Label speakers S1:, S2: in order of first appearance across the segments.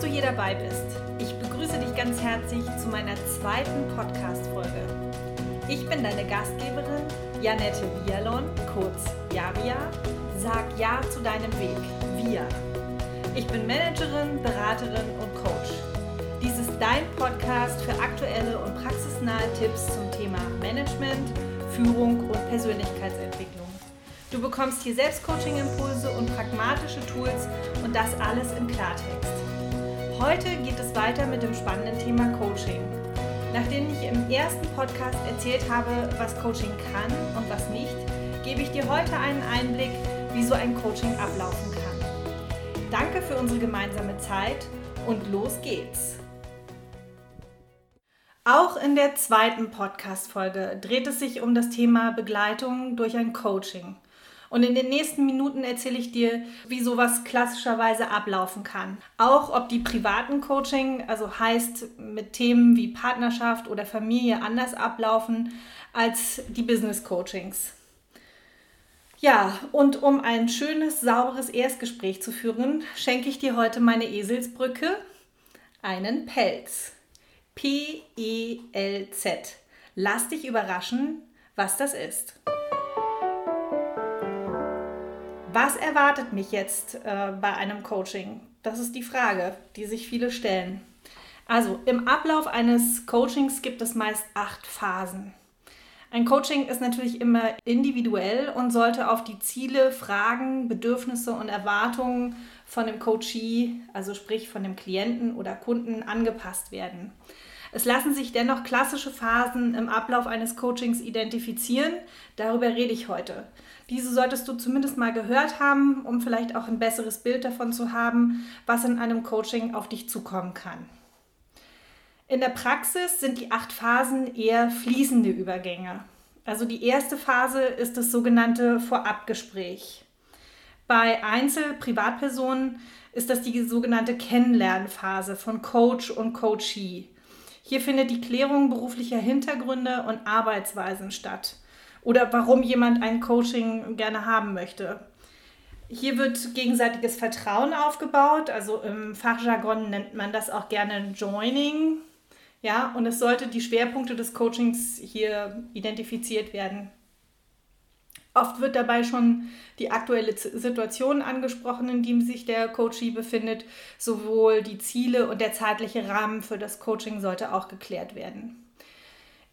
S1: Du hier dabei bist. Ich begrüße dich ganz herzlich zu meiner zweiten Podcast-Folge. Ich bin deine Gastgeberin Janette Vialon, kurz Javia. Sag Ja zu deinem Weg, Via. Ich bin Managerin, Beraterin und Coach. Dies ist dein Podcast für aktuelle und praxisnahe Tipps zum Thema Management, Führung und Persönlichkeitsentwicklung. Du bekommst hier Selbstcoaching-Impulse und pragmatische Tools und das alles im Klartext. Heute geht es weiter mit dem spannenden Thema Coaching. Nachdem ich im ersten Podcast erzählt habe, was Coaching kann und was nicht, gebe ich dir heute einen Einblick, wie so ein Coaching ablaufen kann. Danke für unsere gemeinsame Zeit und los geht's. Auch in der zweiten Podcast-Folge dreht es sich um das Thema Begleitung durch ein Coaching. Und in den nächsten Minuten erzähle ich dir, wie sowas klassischerweise ablaufen kann. Auch ob die privaten Coaching, also heißt mit Themen wie Partnerschaft oder Familie anders ablaufen als die Business Coachings. Ja, und um ein schönes, sauberes Erstgespräch zu führen, schenke ich dir heute meine Eselsbrücke, einen Pelz. P-E-L-Z. Lass dich überraschen, was das ist. Was erwartet mich jetzt äh, bei einem Coaching? Das ist die Frage, die sich viele stellen. Also im Ablauf eines Coachings gibt es meist acht Phasen. Ein Coaching ist natürlich immer individuell und sollte auf die Ziele, Fragen, Bedürfnisse und Erwartungen von dem Coachee, also sprich von dem Klienten oder Kunden, angepasst werden. Es lassen sich dennoch klassische Phasen im Ablauf eines Coachings identifizieren. Darüber rede ich heute. Diese solltest du zumindest mal gehört haben, um vielleicht auch ein besseres Bild davon zu haben, was in einem Coaching auf dich zukommen kann. In der Praxis sind die acht Phasen eher fließende Übergänge. Also die erste Phase ist das sogenannte Vorabgespräch. Bei Einzel-Privatpersonen ist das die sogenannte Kennenlernphase von Coach und Coachee. Hier findet die Klärung beruflicher Hintergründe und Arbeitsweisen statt oder warum jemand ein Coaching gerne haben möchte. Hier wird gegenseitiges Vertrauen aufgebaut, also im Fachjargon nennt man das auch gerne Joining. Ja, und es sollte die Schwerpunkte des Coachings hier identifiziert werden. Oft wird dabei schon die aktuelle Situation angesprochen, in dem sich der Coachee befindet. Sowohl die Ziele und der zeitliche Rahmen für das Coaching sollte auch geklärt werden.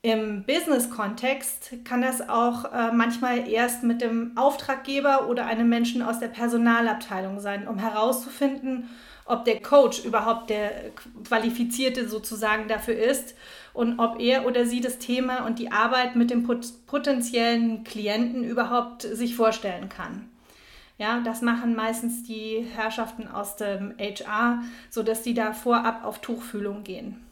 S1: Im Business-Kontext kann das auch äh, manchmal erst mit dem Auftraggeber oder einem Menschen aus der Personalabteilung sein, um herauszufinden, ob der Coach überhaupt der Qualifizierte sozusagen dafür ist und ob er oder sie das Thema und die Arbeit mit dem potenziellen Klienten überhaupt sich vorstellen kann. Ja, das machen meistens die Herrschaften aus dem HR, sodass sie da vorab auf Tuchfühlung gehen.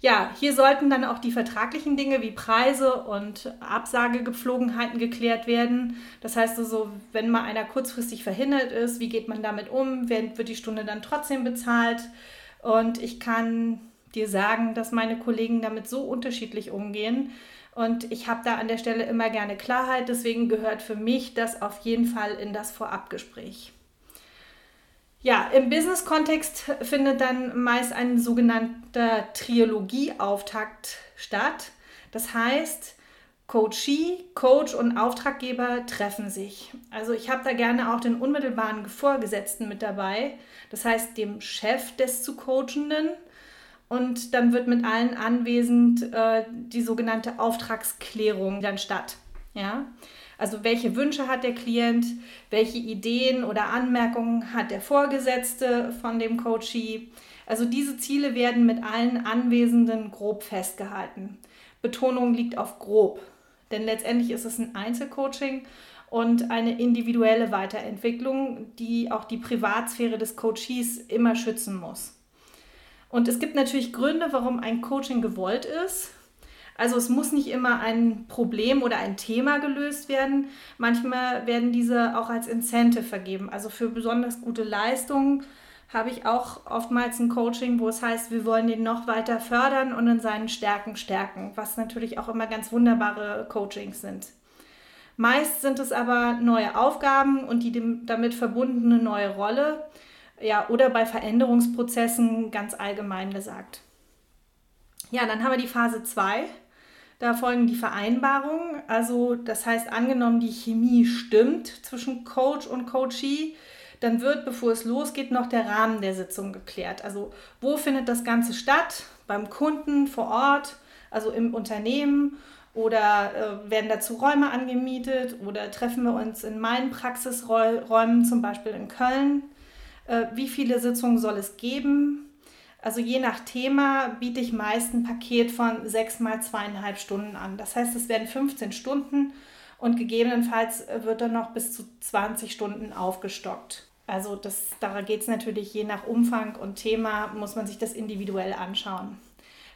S1: Ja, hier sollten dann auch die vertraglichen Dinge wie Preise und Absagegepflogenheiten geklärt werden. Das heißt also, wenn mal einer kurzfristig verhindert ist, wie geht man damit um? Wird die Stunde dann trotzdem bezahlt? Und ich kann dir sagen, dass meine Kollegen damit so unterschiedlich umgehen. Und ich habe da an der Stelle immer gerne Klarheit. Deswegen gehört für mich das auf jeden Fall in das Vorabgespräch. Ja, im Business-Kontext findet dann meist ein sogenannter Triologieauftakt statt. Das heißt, Coachee, Coach und Auftraggeber treffen sich. Also ich habe da gerne auch den unmittelbaren Vorgesetzten mit dabei, das heißt dem Chef des zu Coachenden. Und dann wird mit allen anwesend äh, die sogenannte Auftragsklärung dann statt. Ja? Also welche Wünsche hat der Klient, welche Ideen oder Anmerkungen hat der Vorgesetzte von dem Coachee. Also diese Ziele werden mit allen Anwesenden grob festgehalten. Betonung liegt auf grob, denn letztendlich ist es ein Einzelcoaching und eine individuelle Weiterentwicklung, die auch die Privatsphäre des Coaches immer schützen muss. Und es gibt natürlich Gründe, warum ein Coaching gewollt ist. Also es muss nicht immer ein Problem oder ein Thema gelöst werden. Manchmal werden diese auch als Incentive vergeben. Also für besonders gute Leistungen habe ich auch oftmals ein Coaching, wo es heißt, wir wollen den noch weiter fördern und in seinen Stärken stärken, was natürlich auch immer ganz wunderbare Coachings sind. Meist sind es aber neue Aufgaben und die damit verbundene neue Rolle, Ja, oder bei Veränderungsprozessen ganz allgemein gesagt. Ja, dann haben wir die Phase 2. Da folgen die Vereinbarungen. Also das heißt, angenommen, die Chemie stimmt zwischen Coach und Coachee, dann wird, bevor es losgeht, noch der Rahmen der Sitzung geklärt. Also wo findet das Ganze statt? Beim Kunden vor Ort, also im Unternehmen oder äh, werden dazu Räume angemietet oder treffen wir uns in meinen Praxisräumen, zum Beispiel in Köln? Äh, wie viele Sitzungen soll es geben? Also je nach Thema biete ich meist ein Paket von sechs mal zweieinhalb Stunden an. Das heißt, es werden 15 Stunden und gegebenenfalls wird dann noch bis zu 20 Stunden aufgestockt. Also das, da geht es natürlich je nach Umfang und Thema, muss man sich das individuell anschauen.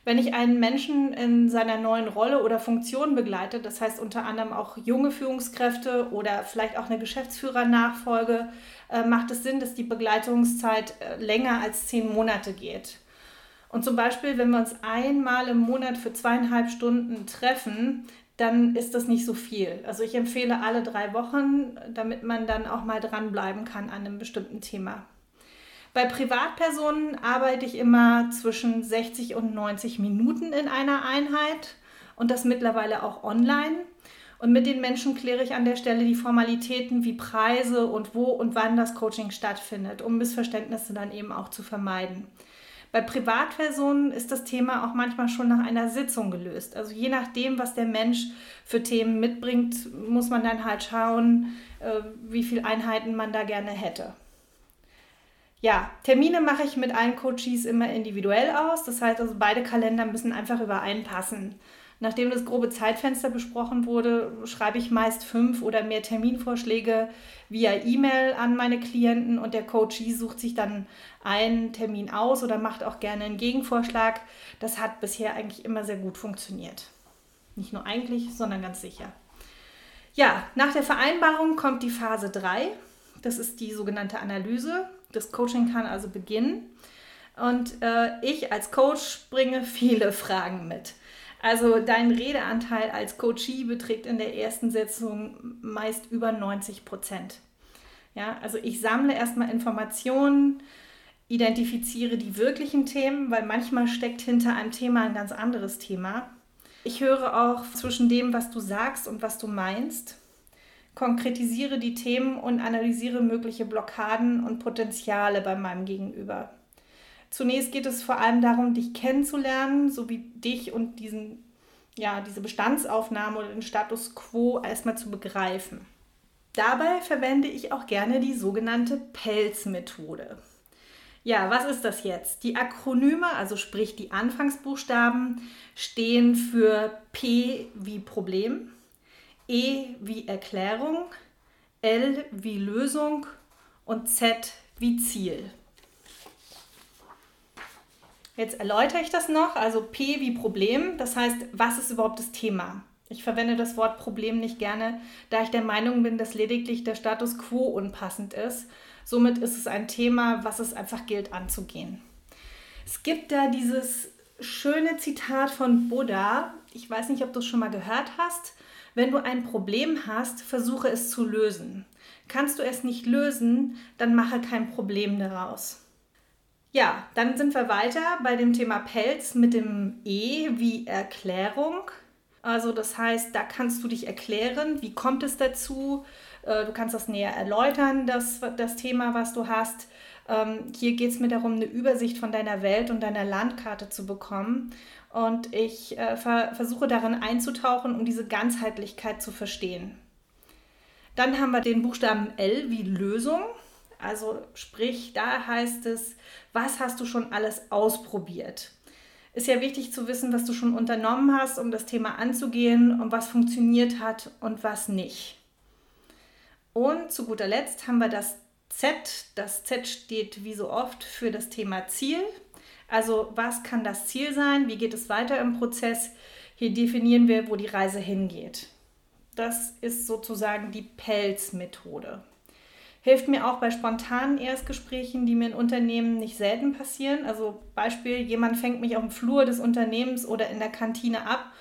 S1: Wenn ich einen Menschen in seiner neuen Rolle oder Funktion begleite, das heißt unter anderem auch junge Führungskräfte oder vielleicht auch eine Geschäftsführernachfolge, äh, macht es Sinn, dass die Begleitungszeit äh, länger als zehn Monate geht. Und zum Beispiel, wenn wir uns einmal im Monat für zweieinhalb Stunden treffen, dann ist das nicht so viel. Also ich empfehle alle drei Wochen, damit man dann auch mal dranbleiben kann an einem bestimmten Thema. Bei Privatpersonen arbeite ich immer zwischen 60 und 90 Minuten in einer Einheit und das mittlerweile auch online. Und mit den Menschen kläre ich an der Stelle die Formalitäten wie Preise und wo und wann das Coaching stattfindet, um Missverständnisse dann eben auch zu vermeiden. Bei Privatpersonen ist das Thema auch manchmal schon nach einer Sitzung gelöst. Also je nachdem, was der Mensch für Themen mitbringt, muss man dann halt schauen, äh, wie viele Einheiten man da gerne hätte. Ja, Termine mache ich mit allen Coaches immer individuell aus. Das heißt also, beide Kalender müssen einfach übereinpassen. Nachdem das grobe Zeitfenster besprochen wurde, schreibe ich meist fünf oder mehr Terminvorschläge via E-Mail an meine Klienten und der Coachee sucht sich dann einen Termin aus oder macht auch gerne einen Gegenvorschlag. Das hat bisher eigentlich immer sehr gut funktioniert. Nicht nur eigentlich, sondern ganz sicher. Ja, nach der Vereinbarung kommt die Phase 3. Das ist die sogenannte Analyse. Das Coaching kann also beginnen. Und äh, ich als Coach bringe viele Fragen mit. Also dein Redeanteil als Coachee beträgt in der ersten Sitzung meist über 90 Prozent. Ja, also ich sammle erstmal Informationen, identifiziere die wirklichen Themen, weil manchmal steckt hinter einem Thema ein ganz anderes Thema. Ich höre auch zwischen dem, was du sagst und was du meinst, konkretisiere die Themen und analysiere mögliche Blockaden und Potenziale bei meinem Gegenüber. Zunächst geht es vor allem darum, dich kennenzulernen, sowie dich und diesen, ja, diese Bestandsaufnahme oder den Status quo erstmal zu begreifen. Dabei verwende ich auch gerne die sogenannte Pelz-Methode. Ja, was ist das jetzt? Die Akronyme, also sprich die Anfangsbuchstaben, stehen für P wie Problem, E wie Erklärung, L wie Lösung und Z wie Ziel. Jetzt erläutere ich das noch. Also P wie Problem, das heißt, was ist überhaupt das Thema? Ich verwende das Wort Problem nicht gerne, da ich der Meinung bin, dass lediglich der Status quo unpassend ist. Somit ist es ein Thema, was es einfach gilt anzugehen. Es gibt da dieses schöne Zitat von Buddha. Ich weiß nicht, ob du es schon mal gehört hast. Wenn du ein Problem hast, versuche es zu lösen. Kannst du es nicht lösen, dann mache kein Problem daraus. Ja, dann sind wir weiter bei dem Thema Pelz mit dem E wie Erklärung. Also das heißt, da kannst du dich erklären, wie kommt es dazu. Äh, du kannst das näher erläutern, das, das Thema, was du hast. Ähm, hier geht es mir darum, eine Übersicht von deiner Welt und deiner Landkarte zu bekommen. Und ich äh, versuche darin einzutauchen, um diese Ganzheitlichkeit zu verstehen. Dann haben wir den Buchstaben L wie Lösung. Also sprich, da heißt es, was hast du schon alles ausprobiert? Ist ja wichtig zu wissen, was du schon unternommen hast, um das Thema anzugehen und was funktioniert hat und was nicht. Und zu guter Letzt haben wir das Z. Das Z steht wie so oft für das Thema Ziel. Also was kann das Ziel sein? Wie geht es weiter im Prozess? Hier definieren wir, wo die Reise hingeht. Das ist sozusagen die Pelz-Methode. Hilft mir auch bei spontanen Erstgesprächen, die mir in Unternehmen nicht selten passieren. Also Beispiel, jemand fängt mich auf dem Flur des Unternehmens oder in der Kantine ab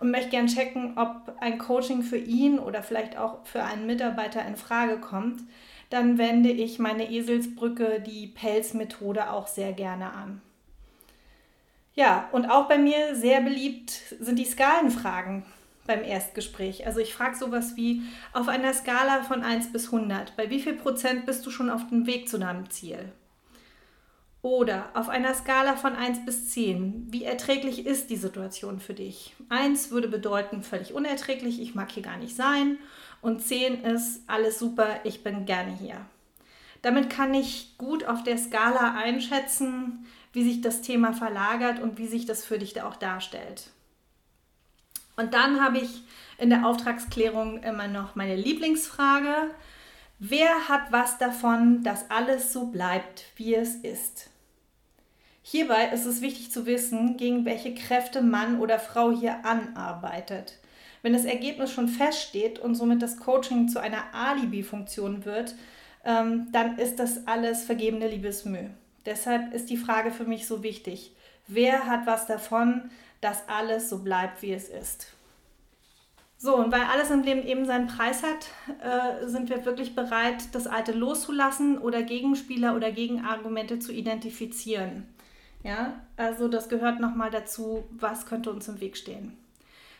S1: und möchte gern checken, ob ein Coaching für ihn oder vielleicht auch für einen Mitarbeiter in Frage kommt. dann wende ich meine Eselsbrücke, die Pelzmethode, auch sehr gerne an. Ja, und auch bei mir sehr beliebt sind die Skalenfragen beim Erstgespräch. Also ich frage sowas wie auf einer Skala von 1 bis 100, bei wie viel Prozent bist du schon auf dem Weg zu deinem Ziel? Oder auf einer Skala von 1 bis 10, wie erträglich ist die Situation für dich? 1 würde bedeuten völlig unerträglich, ich mag hier gar nicht sein. Und 10 ist alles super, ich bin gerne hier. Damit kann ich gut auf der Skala einschätzen, wie sich das Thema verlagert und wie sich das für dich da auch darstellt. Und dann habe ich in der Auftragsklärung immer noch meine Lieblingsfrage. Wer hat was davon, dass alles so bleibt, wie es ist? Hierbei ist es wichtig zu wissen, gegen welche Kräfte Mann oder Frau hier anarbeitet. Wenn das Ergebnis schon feststeht und somit das Coaching zu einer Alibi-Funktion wird, ähm, dann ist das alles vergebene Liebesmüh. Deshalb ist die Frage für mich so wichtig. Wer hat was davon, dass alles so bleibt, wie es ist? So, und weil alles im Leben eben seinen Preis hat, äh, sind wir wirklich bereit, das Alte loszulassen oder Gegenspieler oder Gegenargumente zu identifizieren. Ja, also das gehört nochmal dazu, was könnte uns im Weg stehen.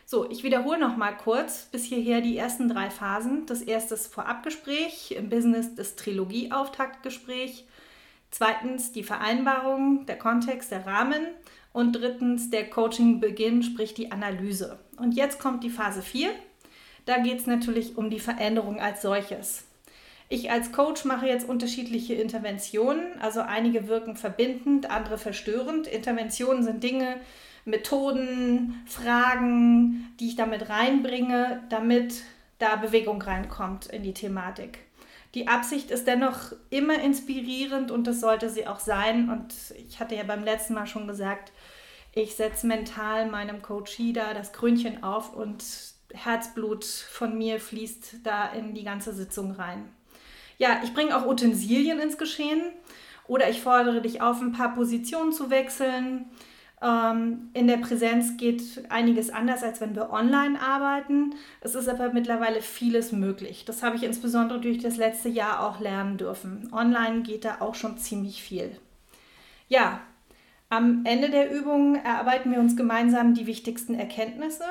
S1: So, ich wiederhole nochmal kurz bis hierher die ersten drei Phasen. Das erste ist Vorabgespräch, im Business das Trilogie-Auftaktgespräch. Zweitens die Vereinbarung, der Kontext, der Rahmen. Und drittens der Coaching-Beginn, sprich die Analyse. Und jetzt kommt die Phase 4. Da geht es natürlich um die Veränderung als solches. Ich als Coach mache jetzt unterschiedliche Interventionen. Also einige wirken verbindend, andere verstörend. Interventionen sind Dinge, Methoden, Fragen, die ich damit reinbringe, damit da Bewegung reinkommt in die Thematik. Die Absicht ist dennoch immer inspirierend und das sollte sie auch sein. Und ich hatte ja beim letzten Mal schon gesagt, ich setze mental meinem Coachie da das Krönchen auf und Herzblut von mir fließt da in die ganze Sitzung rein. Ja, ich bringe auch Utensilien ins Geschehen oder ich fordere dich auf, ein paar Positionen zu wechseln. Ähm, in der Präsenz geht einiges anders, als wenn wir online arbeiten. Es ist aber mittlerweile vieles möglich. Das habe ich insbesondere durch das letzte Jahr auch lernen dürfen. Online geht da auch schon ziemlich viel. Ja, am Ende der Übung erarbeiten wir uns gemeinsam die wichtigsten Erkenntnisse.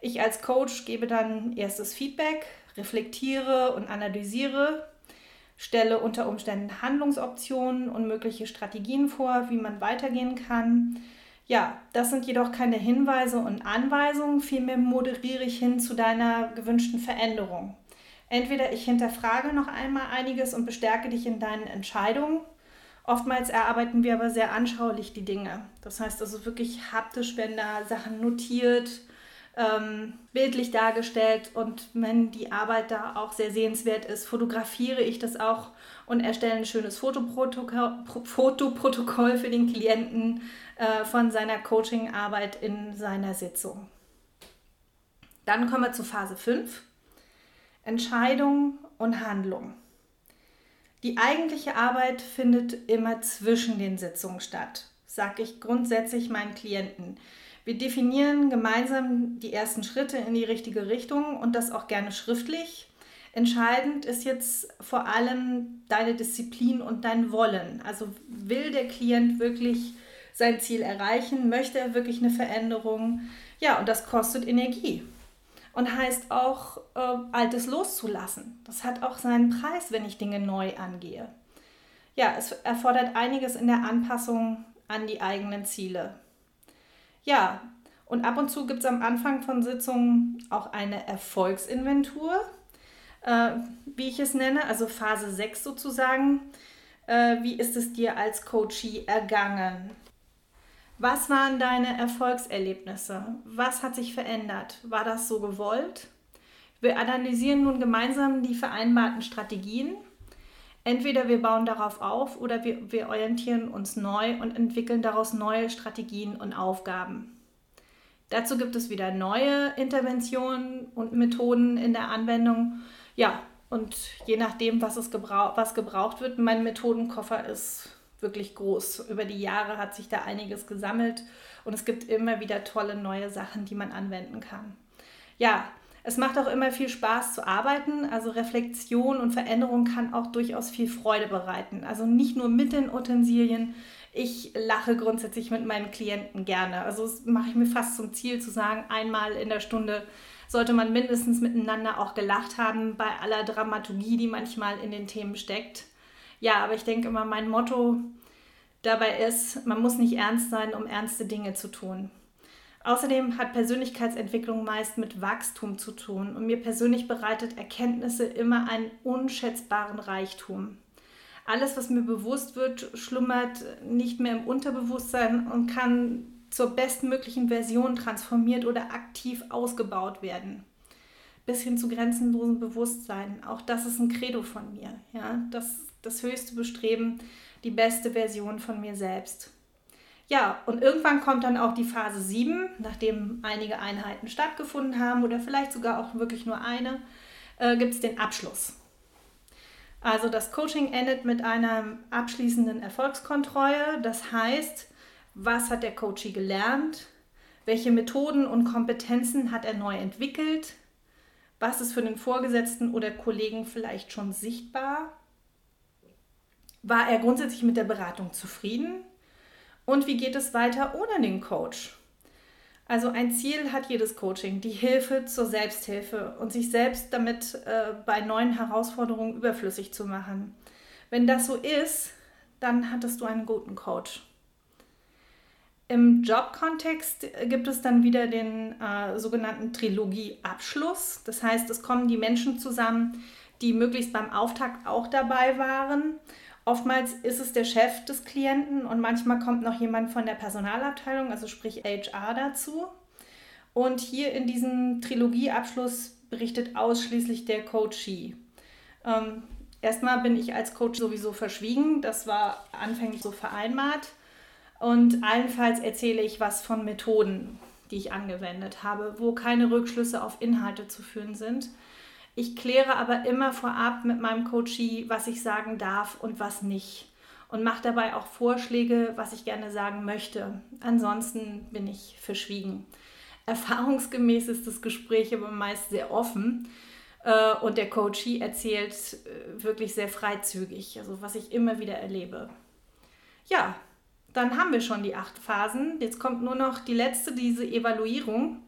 S1: Ich als Coach gebe dann erstes Feedback, reflektiere und analysiere stelle unter Umständen Handlungsoptionen und mögliche Strategien vor, wie man weitergehen kann. Ja, das sind jedoch keine Hinweise und Anweisungen, vielmehr moderiere ich hin zu deiner gewünschten Veränderung. Entweder ich hinterfrage noch einmal einiges und bestärke dich in deinen Entscheidungen. Oftmals erarbeiten wir aber sehr anschaulich die Dinge. Das heißt also wirklich haptisch, wenn da Sachen notiert, ähm, bildlich dargestellt und wenn die Arbeit da auch sehr sehenswert ist, fotografiere ich das auch und erstelle ein schönes Fotoprotokoll, für den Klienten äh, von seiner Coachingarbeit in seiner Sitzung. Dann kommen wir zu Phase 5. Entscheidung und Handlung. Die eigentliche Arbeit findet immer zwischen den Sitzungen statt, sage ich grundsätzlich meinen Klienten. Wir definieren gemeinsam die ersten Schritte in die richtige Richtung und das auch gerne schriftlich. Entscheidend ist jetzt vor allem deine Disziplin und dein Wollen. Also will der Klient wirklich sein Ziel erreichen? Möchte er wirklich eine Veränderung? Ja, und das kostet Energie. Und heißt auch, äh, Altes loszulassen. Das hat auch seinen Preis, wenn ich Dinge neu angehe. Ja, es erfordert einiges in der Anpassung an die eigenen Ziele. Ja, und ab und zu gibt es am Anfang von Sitzungen auch eine Erfolgsinventur, äh, wie ich es nenne, also Phase 6 sozusagen. Äh, wie ist es dir als Coachie ergangen? Was waren deine Erfolgserlebnisse? Was hat sich verändert? War das so gewollt? Wir analysieren nun gemeinsam die vereinbarten Strategien. Entweder wir bauen darauf auf oder wir, wir orientieren uns neu und entwickeln daraus neue Strategien und Aufgaben. Dazu gibt es wieder neue Interventionen und Methoden in der Anwendung. Ja, und je nachdem, was, es gebrauch was gebraucht wird, mein Methodenkoffer ist wirklich groß. Über die Jahre hat sich da einiges gesammelt und es gibt immer wieder tolle neue Sachen, die man anwenden kann. Ja, Es macht auch immer viel Spaß zu arbeiten. Also Reflexion und Veränderung kann auch durchaus viel Freude bereiten. Also nicht nur mit den Utensilien. Ich lache grundsätzlich mit meinen Klienten gerne. Also das mache ich mir fast zum Ziel zu sagen, einmal in der Stunde sollte man mindestens miteinander auch gelacht haben bei aller Dramaturgie, die manchmal in den Themen steckt. Ja, aber ich denke immer, mein Motto dabei ist, man muss nicht ernst sein, um ernste Dinge zu tun. Außerdem hat Persönlichkeitsentwicklung meist mit Wachstum zu tun und mir persönlich bereitet Erkenntnisse immer einen unschätzbaren Reichtum. Alles, was mir bewusst wird, schlummert nicht mehr im Unterbewusstsein und kann zur bestmöglichen Version transformiert oder aktiv ausgebaut werden. Bis hin zu grenzenlosem Bewusstsein. Auch das ist ein Credo von mir. Ja? Das, das höchste Bestreben, die beste Version von mir selbst. Ja, und irgendwann kommt dann auch die Phase 7, nachdem einige Einheiten stattgefunden haben oder vielleicht sogar auch wirklich nur eine, äh, gibt es den Abschluss. Also das Coaching endet mit einer abschließenden Erfolgskontrolle. Das heißt, was hat der Coachie gelernt? Welche Methoden und Kompetenzen hat er neu entwickelt? Was ist für den Vorgesetzten oder Kollegen vielleicht schon sichtbar? War er grundsätzlich mit der Beratung zufrieden? Und wie geht es weiter ohne den Coach? Also ein Ziel hat jedes Coaching, die Hilfe zur Selbsthilfe und sich selbst damit äh, bei neuen Herausforderungen überflüssig zu machen. Wenn das so ist, dann hattest du einen guten Coach. Im Jobkontext gibt es dann wieder den äh, sogenannten Trilogie-Abschluss. Das heißt, es kommen die Menschen zusammen, die möglichst beim Auftakt auch dabei waren Oftmals ist es der Chef des Klienten und manchmal kommt noch jemand von der Personalabteilung, also sprich HR dazu. Und hier in diesem Trilogieabschluss berichtet ausschließlich der Coachee. Ähm, erstmal bin ich als Coach sowieso verschwiegen, das war anfänglich so vereinbart. Und allenfalls erzähle ich was von Methoden, die ich angewendet habe, wo keine Rückschlüsse auf Inhalte zu führen sind ich kläre aber immer vorab mit meinem Coachie, was ich sagen darf und was nicht. Und mache dabei auch Vorschläge, was ich gerne sagen möchte. Ansonsten bin ich verschwiegen. Erfahrungsgemäß ist das Gespräch aber meist sehr offen. Äh, und der Coachie erzählt äh, wirklich sehr freizügig, also was ich immer wieder erlebe. Ja, dann haben wir schon die acht Phasen. Jetzt kommt nur noch die letzte, diese Evaluierung.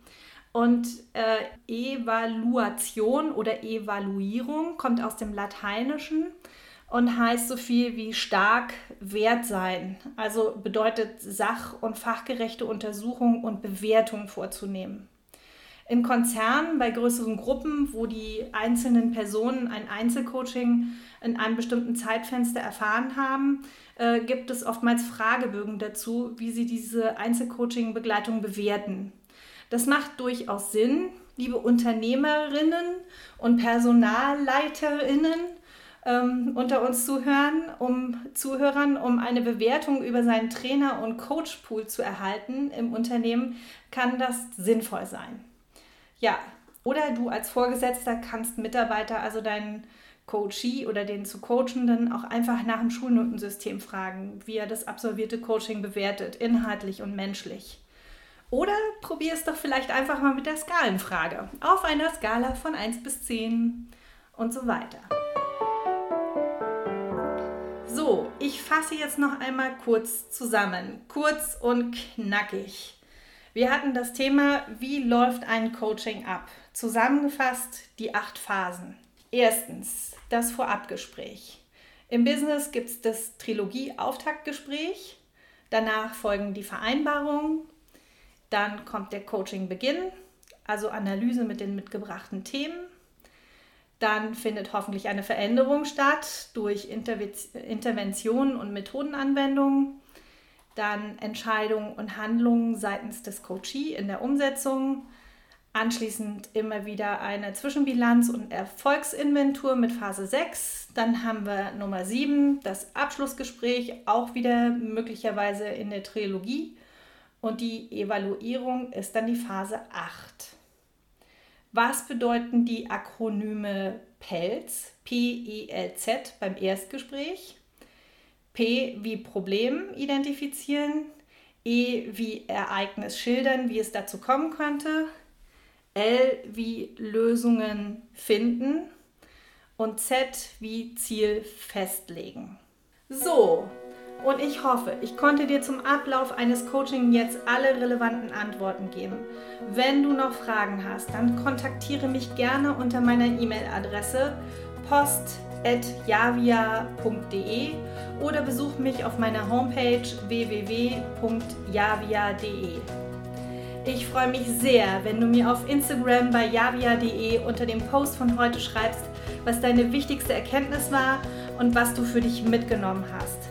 S1: Und äh, Evaluation oder Evaluierung kommt aus dem Lateinischen und heißt so viel wie stark wert sein. Also bedeutet sach- und fachgerechte Untersuchung und Bewertung vorzunehmen. In Konzernen, bei größeren Gruppen, wo die einzelnen Personen ein Einzelcoaching in einem bestimmten Zeitfenster erfahren haben, äh, gibt es oftmals Fragebögen dazu, wie sie diese Einzelcoaching-Begleitung bewerten. Das macht durchaus Sinn, liebe Unternehmerinnen und Personalleiterinnen ähm, unter uns zuhören, um Zuhörern, um eine Bewertung über seinen Trainer- und Coachpool zu erhalten im Unternehmen, kann das sinnvoll sein. Ja, oder du als Vorgesetzter kannst Mitarbeiter, also deinen Coachee oder den zu Coachenden, auch einfach nach dem Schulnotensystem fragen, wie er das absolvierte Coaching bewertet, inhaltlich und menschlich. Oder probier es doch vielleicht einfach mal mit der Skalenfrage. Auf einer Skala von 1 bis 10 und so weiter. So, ich fasse jetzt noch einmal kurz zusammen. Kurz und knackig. Wir hatten das Thema, wie läuft ein Coaching ab? Zusammengefasst die acht Phasen. Erstens, das Vorabgespräch. Im Business gibt es das Trilogie-Auftaktgespräch. Danach folgen die Vereinbarungen, dann kommt der Coaching-Beginn, also Analyse mit den mitgebrachten Themen. Dann findet hoffentlich eine Veränderung statt durch Interventionen und Methodenanwendungen. Dann Entscheidungen und Handlungen seitens des Coachee in der Umsetzung. Anschließend immer wieder eine Zwischenbilanz und Erfolgsinventur mit Phase 6. Dann haben wir Nummer 7, das Abschlussgespräch, auch wieder möglicherweise in der Trilogie. Und die Evaluierung ist dann die Phase 8. Was bedeuten die Akronyme PELZ, P-E-L-Z beim Erstgespräch? P wie Problem identifizieren, E wie Ereignis schildern, wie es dazu kommen könnte, L wie Lösungen finden und Z wie Ziel festlegen. So, und ich hoffe, ich konnte dir zum Ablauf eines Coachings jetzt alle relevanten Antworten geben. Wenn du noch Fragen hast, dann kontaktiere mich gerne unter meiner E-Mail-Adresse post.javia.de oder besuch mich auf meiner Homepage www.javia.de. Ich freue mich sehr, wenn du mir auf Instagram bei javia.de unter dem Post von heute schreibst, was deine wichtigste Erkenntnis war und was du für dich mitgenommen hast.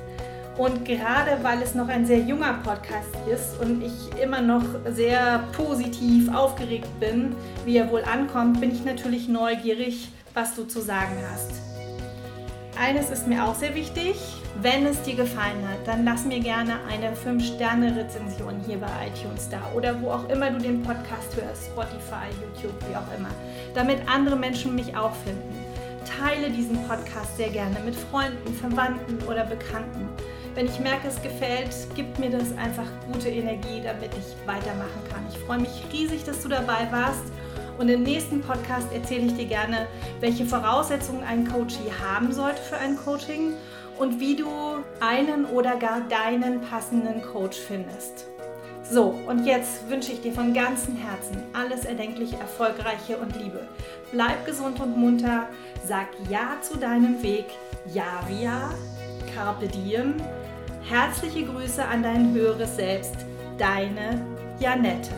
S1: Und gerade weil es noch ein sehr junger Podcast ist und ich immer noch sehr positiv aufgeregt bin, wie er wohl ankommt, bin ich natürlich neugierig, was du zu sagen hast. Eines ist mir auch sehr wichtig, wenn es dir gefallen hat, dann lass mir gerne eine 5-Sterne-Rezension hier bei iTunes da oder wo auch immer du den Podcast hörst, Spotify, YouTube, wie auch immer, damit andere Menschen mich auch finden. Teile diesen Podcast sehr gerne mit Freunden, Verwandten oder Bekannten. Wenn ich merke, es gefällt, gibt mir das einfach gute Energie, damit ich weitermachen kann. Ich freue mich riesig, dass du dabei warst. Und im nächsten Podcast erzähle ich dir gerne, welche Voraussetzungen ein Coachie haben sollte für ein Coaching und wie du einen oder gar deinen passenden Coach findest. So, und jetzt wünsche ich dir von ganzem Herzen alles erdenklich Erfolgreiche und Liebe. Bleib gesund und munter, sag Ja zu deinem Weg, Ja wie Ja, Carpe Diem. Herzliche Grüße an dein höheres Selbst, deine Janette.